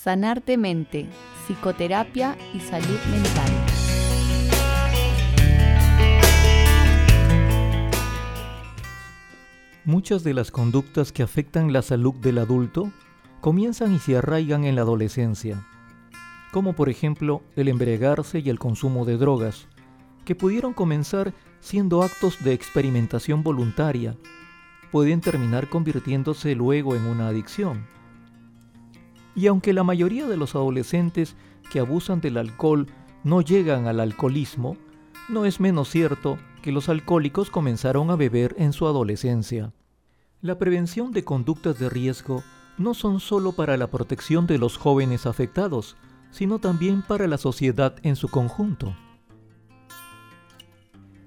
Sanarte Mente, Psicoterapia y Salud Mental. Muchas de las conductas que afectan la salud del adulto comienzan y se arraigan en la adolescencia, como por ejemplo el embriagarse y el consumo de drogas, que pudieron comenzar siendo actos de experimentación voluntaria, pueden terminar convirtiéndose luego en una adicción. Y aunque la mayoría de los adolescentes que abusan del alcohol no llegan al alcoholismo, no es menos cierto que los alcohólicos comenzaron a beber en su adolescencia. La prevención de conductas de riesgo no son solo para la protección de los jóvenes afectados, sino también para la sociedad en su conjunto.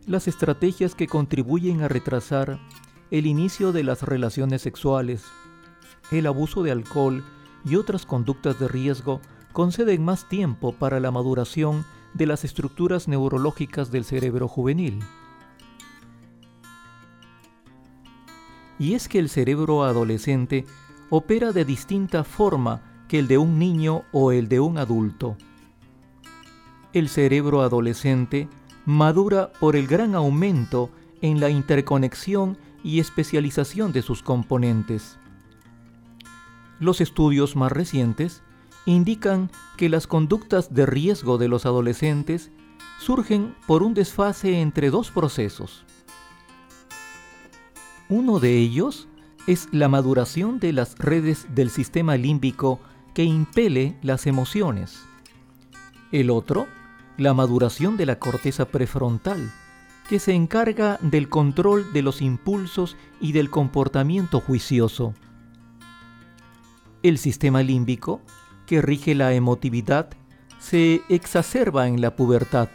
Las estrategias que contribuyen a retrasar el inicio de las relaciones sexuales, el abuso de alcohol y otras conductas de riesgo conceden más tiempo para la maduración de las estructuras neurológicas del cerebro juvenil. Y es que el cerebro adolescente opera de distinta forma que el de un niño o el de un adulto. El cerebro adolescente madura por el gran aumento en la interconexión y especialización de sus componentes. Los estudios más recientes indican que las conductas de riesgo de los adolescentes surgen por un desfase entre dos procesos. Uno de ellos es la maduración de las redes del sistema límbico que impele las emociones. El otro, la maduración de la corteza prefrontal, que se encarga del control de los impulsos y del comportamiento juicioso. El sistema límbico, que rige la emotividad, se exacerba en la pubertad.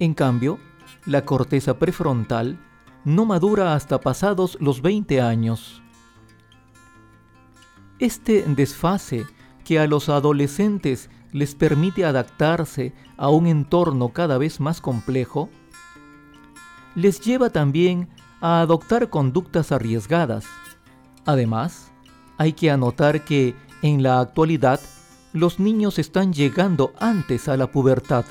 En cambio, la corteza prefrontal no madura hasta pasados los 20 años. Este desfase que a los adolescentes les permite adaptarse a un entorno cada vez más complejo, les lleva también a adoptar conductas arriesgadas. Además, hay que anotar que en la actualidad los niños están llegando antes a la pubertad.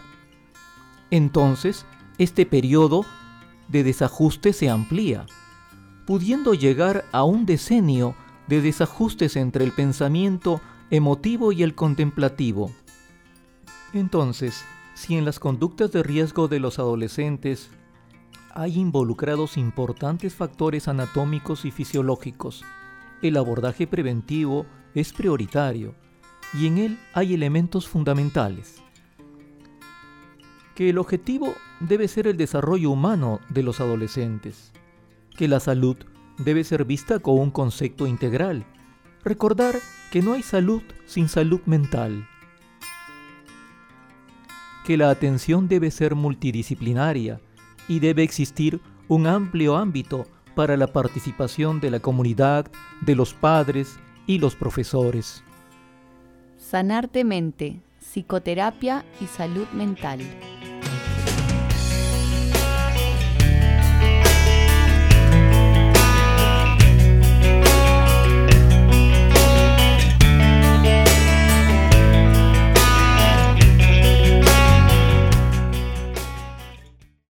Entonces, este periodo de desajuste se amplía, pudiendo llegar a un decenio de desajustes entre el pensamiento emotivo y el contemplativo. Entonces, si en las conductas de riesgo de los adolescentes hay involucrados importantes factores anatómicos y fisiológicos. El abordaje preventivo es prioritario y en él hay elementos fundamentales. Que el objetivo debe ser el desarrollo humano de los adolescentes. Que la salud debe ser vista como un concepto integral. Recordar que no hay salud sin salud mental. Que la atención debe ser multidisciplinaria y debe existir un amplio ámbito para la participación de la comunidad, de los padres y los profesores. Sanarte mente, psicoterapia y salud mental.